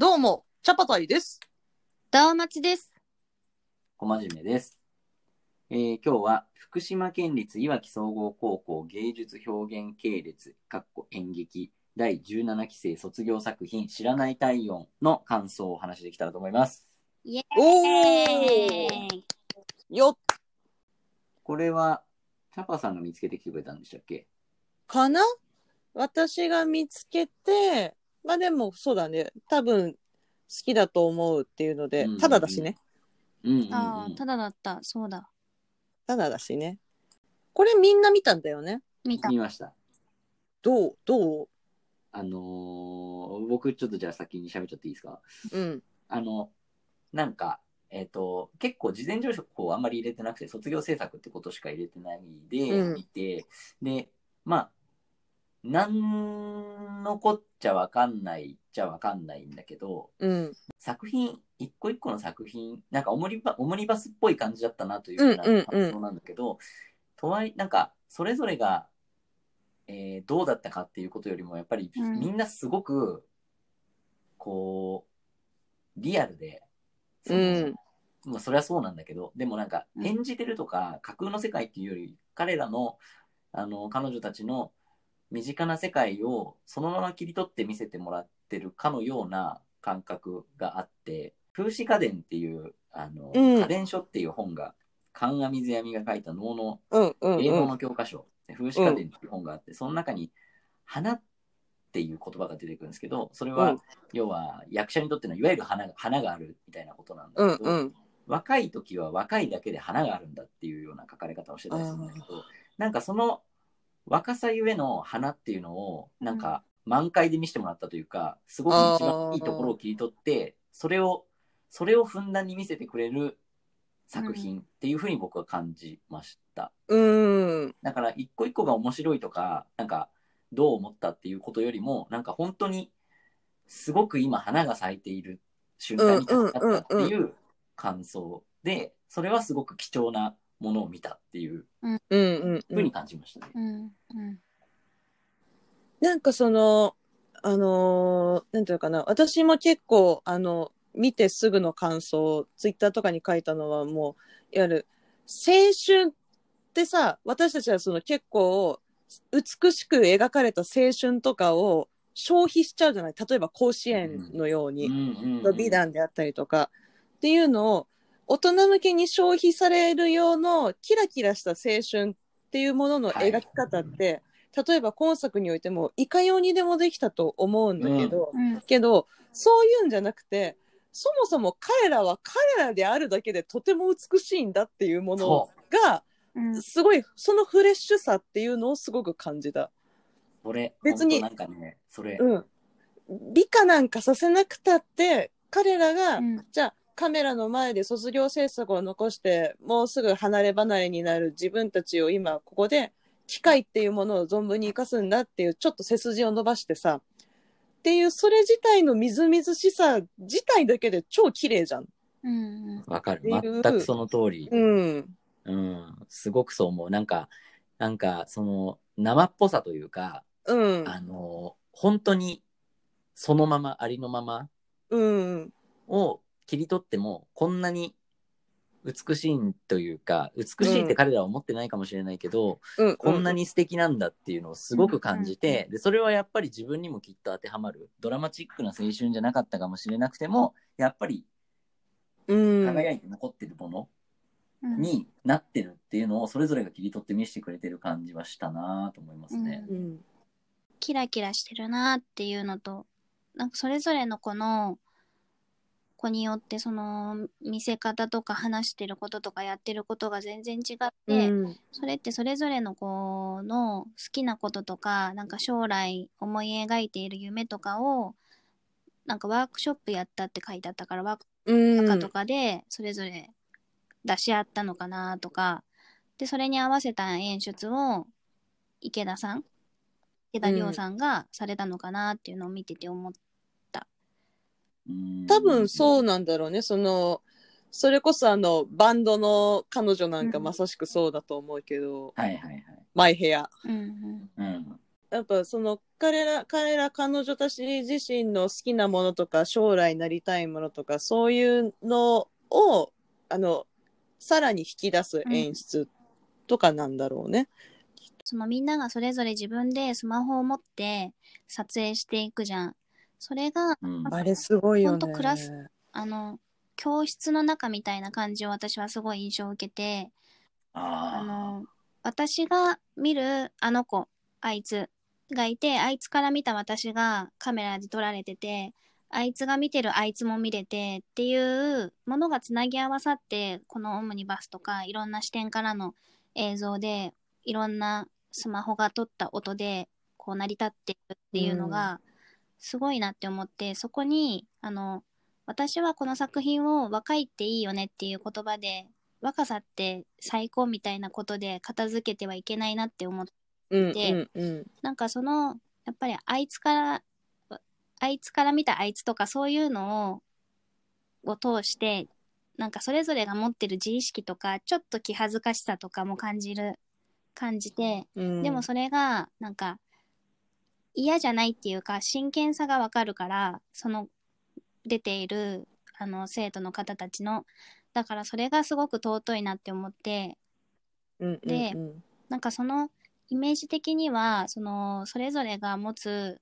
どうも、チャパタイです。ダーマチです。小真面目です。えー今日は福島県立いわき総合高校芸術表現系列かっこ演劇第17期生卒業作品知らない体温の感想をお話しできたらと思います。イエおーーイよっこれはチャパさんが見つけてきてくれたんでしたっけ？かな？私が見つけて、まあでもそうだね、多分好きだと思うっていうのでうんうんう、んただだしね。うんうん、うん。ああ、ただだった。そうだ。ただだしね。これみんな見たんだよね。見た。見ました。どう？どう？あのー僕ちょっとじゃあ先に喋っちゃっていいですか？うん。あの、なんか、えっ、と、結構事前情報をあんまり入れてなくて、卒業制作ってことしか入れてないで、うん見て、で、まあ、なんのこっちゃわかんないっちゃわかんないんだけど、うん。作品、一個一個の作品、なんかオモニバオモニバスっぽい感じだったなというふうな感想なんだけど、とはいなんか、それぞれが、えーどうだったかっていうことよりも、やっぱりうん。みんなすごく、こう、リアルで、そのうん。まあ、それはそうなんだけど、でもなんか、うん。演じてるとか、架空の世界っていうより、彼らの、あの、彼女たちの身近な世界をそのまま切り取って見せてもらってるかのような感覚があって、風刺家電っていう、あの、うん家電書っていう本が、神阿水闇が書いた能のうんうん英語うん。の教科書、風刺家電っていう本があって、その中に、花っていう言葉が出てくるんですけど、それは、うん要は役者にとってのいわゆる花が花があるみたいなことなんうんだけど、うん。若い時は若いだけで花があるんだっていうような書かれ方をしてたりするんだけど、なんかその若さゆえの花っていうのを、なんか満開で見せてもらったというか、すごく一番いいところを切り取って、それを、それをふんだんに見せてくれる作品っていうふうに僕は感じました。うん。だから一個一個が面白いとか、なんかどう思ったっていうことよりも、なんか本当にすごく今花が咲いている瞬間に立ち会ったっていう感想で、それはすごく貴重なものを見たっていううんうんふうに感じましたね。うん。うん。なんかその、あのーなんていうのかな、私も結構、あの、見てすぐの感想、ツイッターとかに書いたのはもう、いわゆる、青春ってさ、私たちはその結構、美しく描かれた青春とかを消費しちゃうじゃない例えば甲子園のように。の美談であったりとかっていうのを大人向けに消費される用のキラキラした青春っていうものの描き方って、例えば今作においてもいかようにでもできたと思うんだけど、うん。けどそういうんじゃなくてそもそも彼らは彼らであるだけでとても美しいんだっていうものそがうん。すごいそのフレッシュさっていうのをすごく感じた。別になんかね、それ、うん、美化なんかさせなくたって彼らが、うんじゃあカメラの前で卒業制作を残してもうすぐ離れ離れになる自分たちを今ここで機械っていうものを存分に生かすんだっていうちょっと背筋を伸ばしてさっていうそれ自体のみずみずしさ自体だけで超綺麗じゃん。うん。わかる。全くその通り。うん。うん。すごくそう思う。なんか、なんか、その、生っぽさというか、うん。あの、本当に、そのまま、ありのままうん。を切り取っても、こんなに美しいというか、美しいって彼らは思ってないかもしれないけど、うん。こんなに素敵なんだっていうのをすごく感じて、で、それはやっぱり自分にもきっと当てはまる。ドラマチックな青春じゃなかったかもしれなくても、やっぱりうん。輝いて残ってるものうん。になってるっていうのをそれぞれが切り取って見せてくれてる感じはしたなと思いますね。うん。キラキラしてるなっていうのと、なんかそれぞれの子の子によってその見せ方とか話してることとかやってることが全然違って、うん。それってそれぞれの子の好きなこととか、なんか将来思い描いている夢とかを、なんかワークショップやったって書いてあったから、ワークうん。中とかでそれぞれ出し合ったのかなとか、で、それに合わせた演出を池田さん、池田亮さんがされたのかなっていうのを見てて思っうん多分そうなんだろうね。その、それこそあの、バンドの彼女なんかうんまさしくそうだと思うけど、はいはいはい。マイヘア。うんうん。やっぱその彼ら、彼ら彼女たち自身の好きなものとか、将来なりたいものとか、そういうのを、あの、さらに引き出す演出とかなんだろうね。そのみんながそれぞれ自分でスマホを持って撮影していくじゃん。それが、うん。あれすごいよね。クラスあの、教室の中みたいな感じを私はすごい印象を受けて、ああの、私が見るあの子、あいつがいて、あいつから見た私がカメラで撮られてて、あいつが見てるあいつも見れてっていうものがつなぎ合わさって、このオムニバスとかいろんな視点からの映像で、いろんなスマホが撮った音で、こう成り立っているっていうのが、すごいなって思って、そこに、あの、私はこの作品を若いっていいよねっていう言葉で、若さって最高みたいなことで片付けてはいけないなって思って、うんうん。なんかその、やっぱりあいつから、あいつから見たあいつとかそういうのを、を通して、なんかそれぞれが持ってる自意識とか、ちょっと気恥ずかしさとかも感じる、感じて、うん、でもそれが、なんか、嫌じゃないっていうか、真剣さがわかるから、その、出ている、あの、生徒の方たちの、だからそれがすごく尊いなって思って、うんうんでうん。なんかその、イメージ的には、その、それぞれが持つ、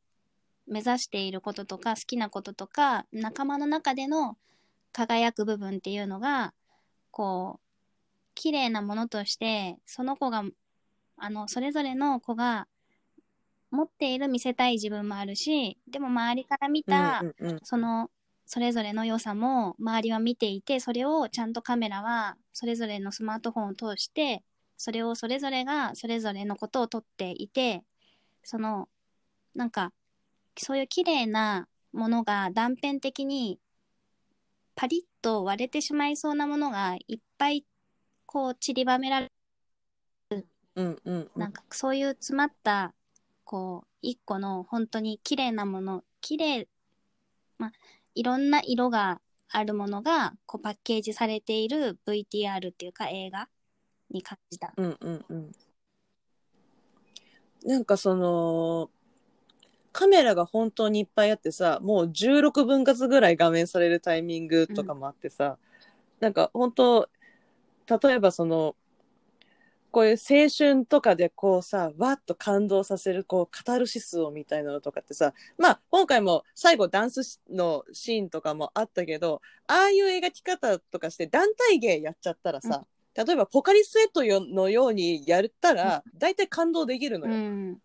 目指していることとか、好きなこととか、仲間の中での輝く部分っていうのが、こう、綺麗なものとして、その子が、あの、それぞれの子が持っている見せたい自分もあるし、でも周りから見た、うんうんうん。その、それぞれの良さも周りは見ていて、それをちゃんとカメラはそれぞれのスマートフォンを通して、それをそれぞれがそれぞれのことを撮っていて、その、なんか、そういう綺麗なものが断片的にパリッと割れてしまいそうなものがいっぱいこう散りばめられうんうんうん。なんかそういう詰まった、こう、一個の本当に綺麗なもの、綺麗、まあ、いろんな色があるものが、こうパッケージされている VTR っていうか映画に感じた。うんうんうん。なんかその、カメラが本当にいっぱいあってさ、もう16分割ぐらい画面されるタイミングとかもあってさ、なんか本当、例えばその、こういう青春とかでこうさ、わっと感動させるこうカタルシスをみたいなのとかってさ、まあ今回も最後ダンスのシーンとかもあったけど、ああいう描き方とかして団体芸やっちゃったらさ、例えばポカリスエットよのようにやったら、大体感動できるのうよ。ん。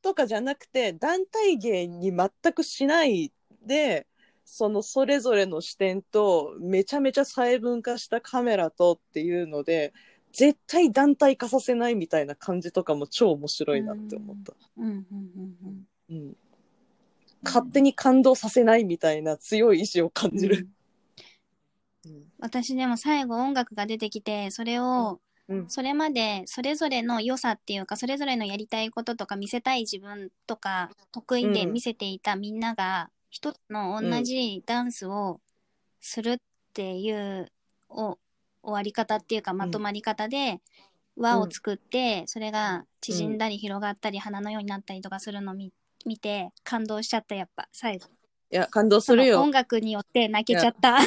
とかじゃなくて、団体芸に全くしないで、そのそれぞれの視点と、めちゃめちゃ細分化したカメラとっていうので、絶対団体化させないみたいな感じとかも超面白いなって思った。勝手に感動させないみたいな強い意志を感うん。じる。うん私でも最後音楽が出てきて、それを、うんそれまでそれぞれの良さっていうか、それぞれのやりたいこととか見せたい自分とか、得意で見せていたみんなが、一つの同じダンスをするっていう、お終わり方っていうか、まとまり方で、輪を作って、それが縮んだり広がったり、花のようになったりとかするのを見見て、感動しちゃった、やっぱ、最後。いや、感動するよ音。楽によって泣けちゃった。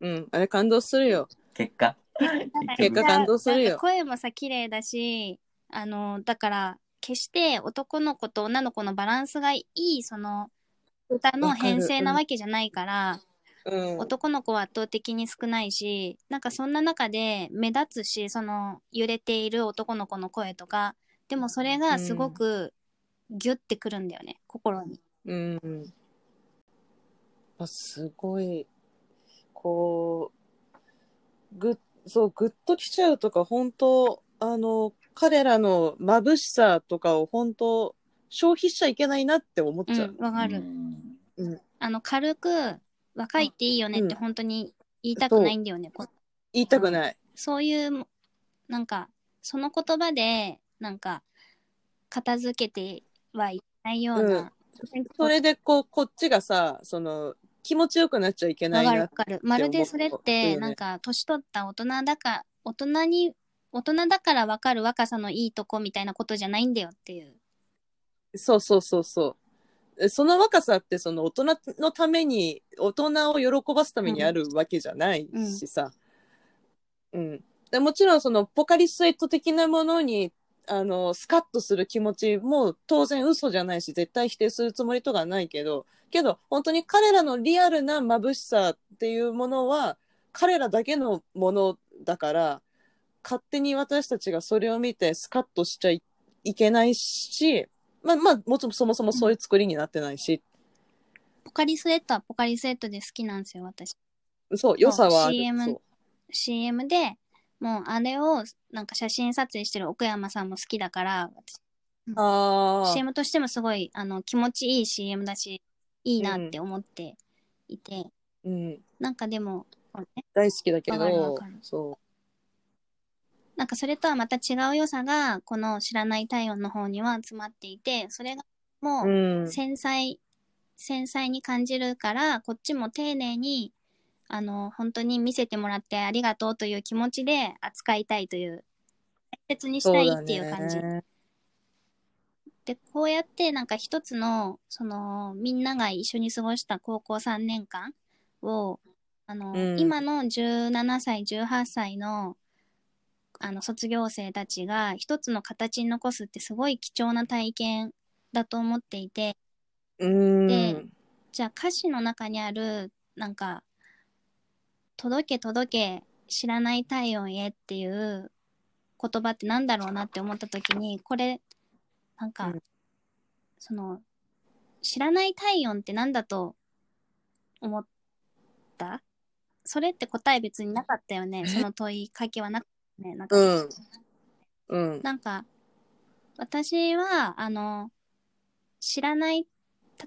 うん。あれ感動するよ。結果。結果感動するよ声もさ、綺麗だし、あの、だから、決して男の子と女の子のバランスがいい、その、歌の編成なわけじゃないから、うん。男の子は圧倒的に少ないし、なんかそんな中で目立つし、その揺れている男の子の声とか、でもそれがすごくギュッてくるんだよね、心に。うん。あすごい、こう、ぐっ、そう、ぐっときちゃうとか、本当あの、彼らの眩しさとかを本当消費しちゃいけないなって思っちゃう。うん、わかる。うんあの、軽く、若いっていいよねってうん本当に言いたくないんだよね。こ言いたくない。そういう、なんか、その言葉で、なんか、片付けてはいけないような。それで、こう、こっちがさ、その、気持ちよくなっちゃいけなわいな。かるわかる。まるでそれって、なんか、年取った大人だか、大人に、大人だからわかる若さのいいとこみたいなことじゃないんだよっていう。そうそうそうそう。えその若さってその大人のために、大人を喜ばすためにあるわけじゃないしさ。うん。でもちろんそのポカリスエット的なものに、あの、スカッとする気持ちも当然嘘じゃないし、絶対否定するつもりとかはないけど、けど本当に彼らのリアルな眩しさっていうものは、彼らだけのものだから、勝手に私たちがそれを見てスカッとしちゃいいけないし、まあまあ、もちろんそもそもそういう作りになってないし、ポカリスエットはポカリスエットで好きなんですよ、私。そう、良さはある。CM そう CM で、もうあれをなんか写真撮影してる奥山さんも好きだから、私ああ。CM としてもすごいあの気持ちいい CM だし、いいなって思っていて、うん。なんかでも、ね大好きだけわかるわどかる、そなんかそれとはまた違う良さが、この知らない体温の方には詰まっていて、それがもう。ううん。繊細、繊細に感じるから、こっちも丁寧に、あの、本当に見せてもらってありがとうという気持ちで扱いたいという、大切にしたいっていう感じ。で、こうやってなんか一つの、その、みんなが一緒に過ごした高校3年間を、あの、うん今の17歳、18歳の、あの、卒業生たちが一つの形に残すってすごい貴重な体験だと思っていて、うん。でじゃあ歌詞の中にある、なんか、届け届け知らない体温へっていう言葉ってなんだろうなって思った時に、これ、なんか、うん。その、知らない体温ってなんだと思った？それって答え別になかったよね。その問いかけはなかったね。なんかうん。うん。なんか、私は、あの、知らない、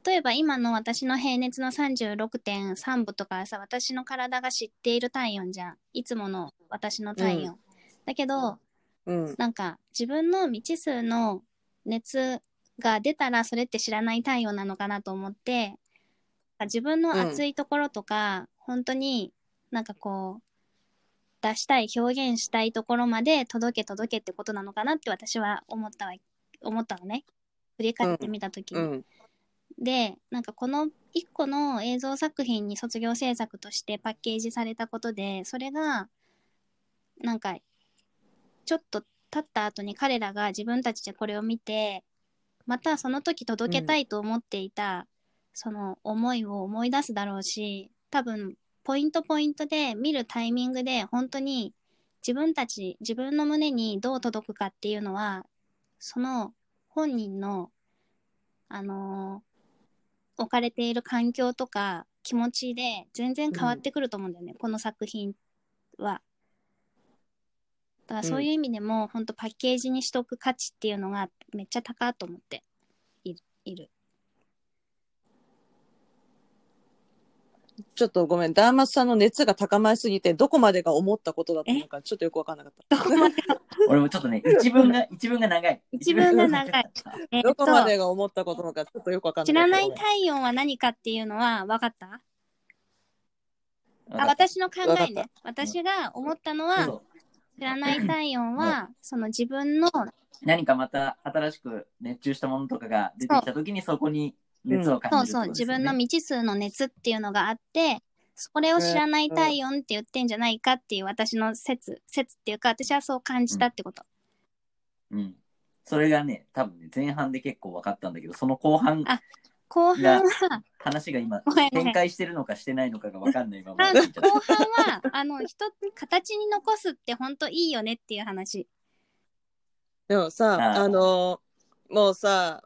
例えば今の私の平熱の36.3度とかさ、私の体が知っている体温じゃん。いつもの私の体温。だけど、うん。なんか自分の未知数の熱が出たらそれって知らない体温なのかなと思って、自分の熱いところとか、本当になんかこう、出したい、表現したいところまで届け届けってことなのかなって私は思ったわ、思ったのね。振り返ってみたときに。うん。で、なんかこの一個の映像作品に卒業制作としてパッケージされたことで、それが、なんか、ちょっと経った後に彼らが自分たちでこれを見て、またその時届けたいと思っていた、その思いを思い出すだろうし、多分、ポイントポイントで見るタイミングで本当に自分たち、自分の胸にどう届くかっていうのは、その本人の、あのー置かれている環境とか気持ちで全然変わってくると思うんだよね、この作品は。だからそういう意味でも、本当パッケージにしとく価値っていうのがめっちゃ高いと思っている。いるちょっとごめん、ダーマスさんの熱が高まりすぎて、どこまでが思ったことだったのか、ちょっとよくわかんなかった。どこまで？俺もちょっとね、一文が、一文が長い。一文が長い。どこまでと、が思ったことなのか、ちょっとよくわかん知なかった。らない体温は何かっていうのは分かった？あ、わかった私の考えね。私が思ったのは、知らない体温は、その自分の何かまた新しく熱中したものとかが出てきたときにそこに熱を感じるそうそう、自分の道未知数の熱っていうのがあって、それを知らない体温って言ってんじゃないかっていう私の説、説っていうか、私はそう感じたってこと。うん。それがね、多分ね、前半で結構分かったんだけど、その後半、あ後半は、話が今展開してるのかしてないのかが分かんないままあ聞いちゃっ後半は、あの、一つ、形に残すって本当いいよねっていう話。でもさ、あの、もうさ、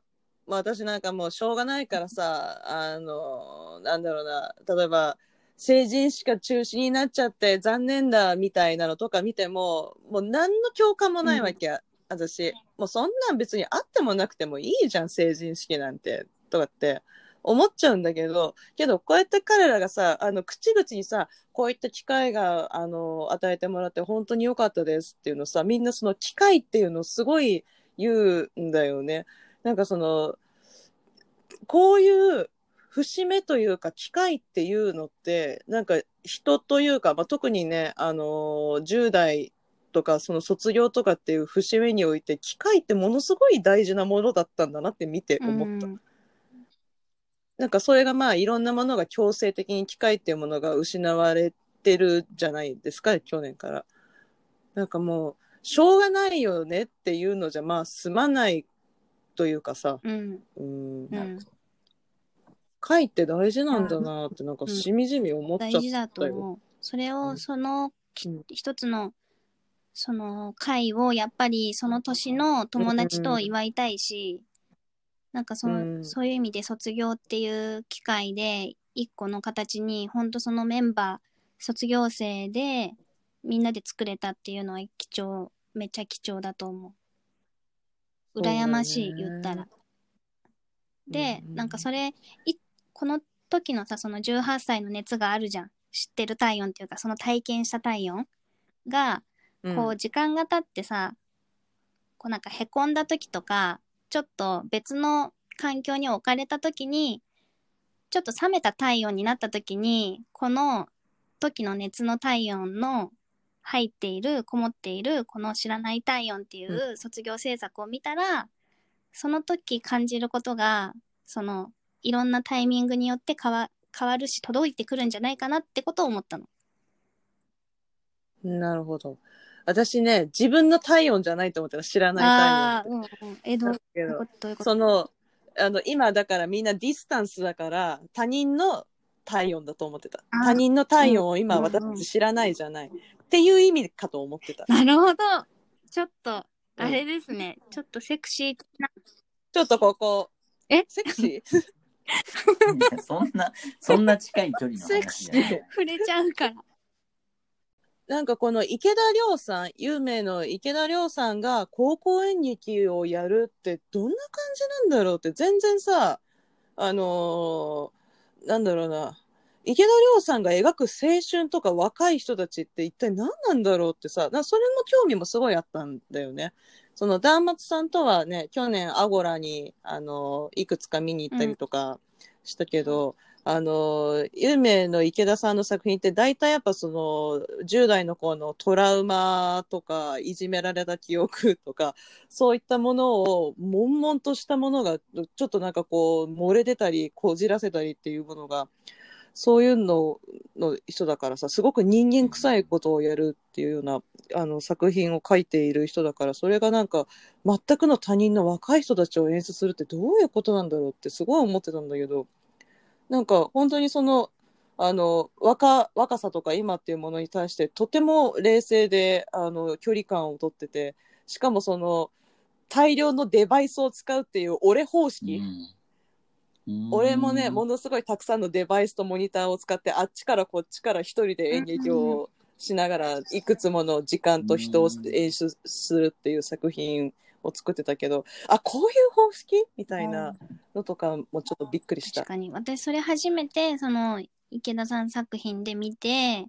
まあ私なんかもうしょうがないからさ、あの、なんだろうな、例えば、成人しか中止になっちゃって残念だみたいなのとか見ても、もう何の共感もないわけ、私。もうそんなん別にあってもなくてもいいじゃん、成人式なんて、とかって思っちゃうんだけど、けどこうやって彼らがさ、あの、口々にさ、こういった機会が、あの、与えてもらって本当に良かったですっていうのさ、みんなその機会っていうのをすごい言うんだよね。なんかその、こういう節目というか機会っていうのって、なんか人というか、まあ、特にね、あの、10代とかその卒業とかっていう節目において機械ってものすごい大事なものだったんだなって見て思った。うんなんかそれがまあいろんなものが強制的に機械っていうものが失われてるじゃないですか去年から。なんかもうしょうがないよねっていうのじゃまあ済まないというかさ、うん。うん、うん。機械って大事なんだなってなんかしみじみ思っちゃったよ。大事だと思う。それを、うん。その一つの、その会をやっぱりその年の友達と祝いたいし、なんかその、うん。そういう意味で卒業っていう機会で一個の形に本当そのメンバー卒業生でみんなで作れたっていうのは貴重めっちゃ貴重だと思う羨ましい言ったら。で、うんなんかそれいこの時のさその18歳の熱があるじゃん。知ってる体温っていうかその体験した体温がうん。こう時間が経ってさ、こうなんかへこんだ時とかちょっと別の環境に置かれた時にちょっと冷めた体温になった時にこの時の熱の体温の入っているこもっているこの知らない体温っていう卒業制作を見たら、その時感じることがそのいろんなタイミングによって変わ変わるし届いてくるんじゃないかなってことを思ったの。なるほど。私ね、自分の体温じゃないと思ったら知らない体温ー、うんうん。え、どうだけどいうこと？その、あの、今だからみんなディスタンスだから他人の体温だと思ってた。他人の体温を今うん私たち知らないじゃない。っていう意味かと思ってた。なるほど。ちょっと、あれですね。ちょっとセクシーな。ちょっとここ、え？セクシー？いやそんな、そんな近い距離のセクシ話じゃない。ー。触れちゃうから。なんかこの池田亮さん、有名の池田亮さんが高校演劇をやるってどんな感じなんだろうって全然さ、あのーなんだろうな、池田亮さんが描く青春とか若い人たちって一体何なんだろうってさ、それも興味もすごいあったんだよね。そのダーマツさんとはね、去年アゴラに、あのいくつか見に行ったりとかしたけど、あの、有名の池田さんの作品って大体やっぱその10代の子のトラウマとかいじめられた記憶とかそういったものを悶々としたものがちょっとなんかこう漏れ出たりこじらせたりっていうものがそういうのの人だからさすごく人間臭いことをやるっていうようなあの作品を書いている人だからそれがなんか全くの他人の若い人たちを演出するってどういうことなんだろうってすごい思ってたんだけどなんか本当にそのあの若若さとか今っていうものに対してとても冷静であの距離感をとっててしかもその大量のデバイスを使うっていう俺方式、うん。俺もね、もうんのすごいたくさんのデバイスとモニターを使って、あっちからこっちから一人で演劇をしながら、いくつもの時間と人を演出するっていう作品を作ってたけど、あ、こういう方式？みたいなのとかもちょっとびっくりした確。かに。私、それ初めて、その、池田さん作品で見て、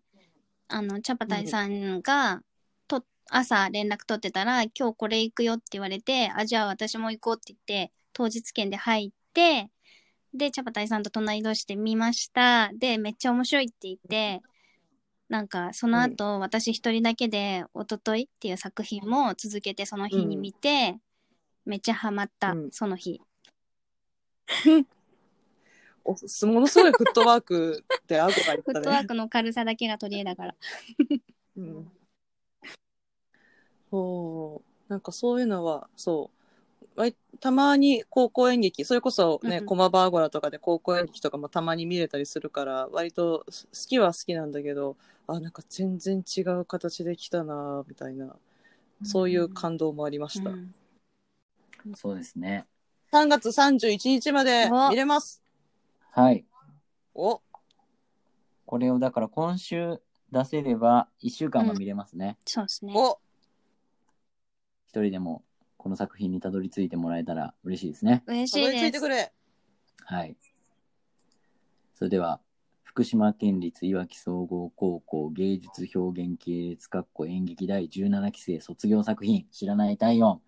あの、チャパタイさんが、と、朝連絡取ってたら、今日これ行くよって言われて、あ、じゃあ私も行こうって言って、当日券で入って、で、チャパタイさんと隣同士で見ました。で、めっちゃ面白いって言って、なんか、その後、私一人だけで、おとといっていう作品も続けてその日に見て、めっちゃハマった、うんその日。おものすごいフットワークでアゴが言っフッたね。トワークの軽さだけが取り柄だから。うんそうなんかそういうのはそうたまに高校演劇それこそね、うんうん。駒場アゴラとかで高校演劇とかもたまに見れたりするから割と好きは好きなんだけどあなんか全然違う形で来たなみたいなそういう感動もありました、うん。そうですね。3月31日までお。見れます。はい。お。これをだから今週出せれば1週間は見れますね。そうですね。お。一人でもこの作品にたどり着いてもらえたら嬉しいですね。嬉したいですどり着いてく。れはい。それでは、福島県立いわき総合高校芸術表現系列学校演劇第17期生卒業作品、知らない体温、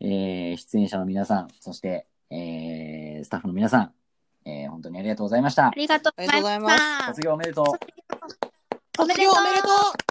えー出演者の皆さん、そして、えースタッフの皆さん、えー本当にありがとうございましたあ。りがとうございまありがとうございした。卒業おめでとう。おめでとう卒業おめでとう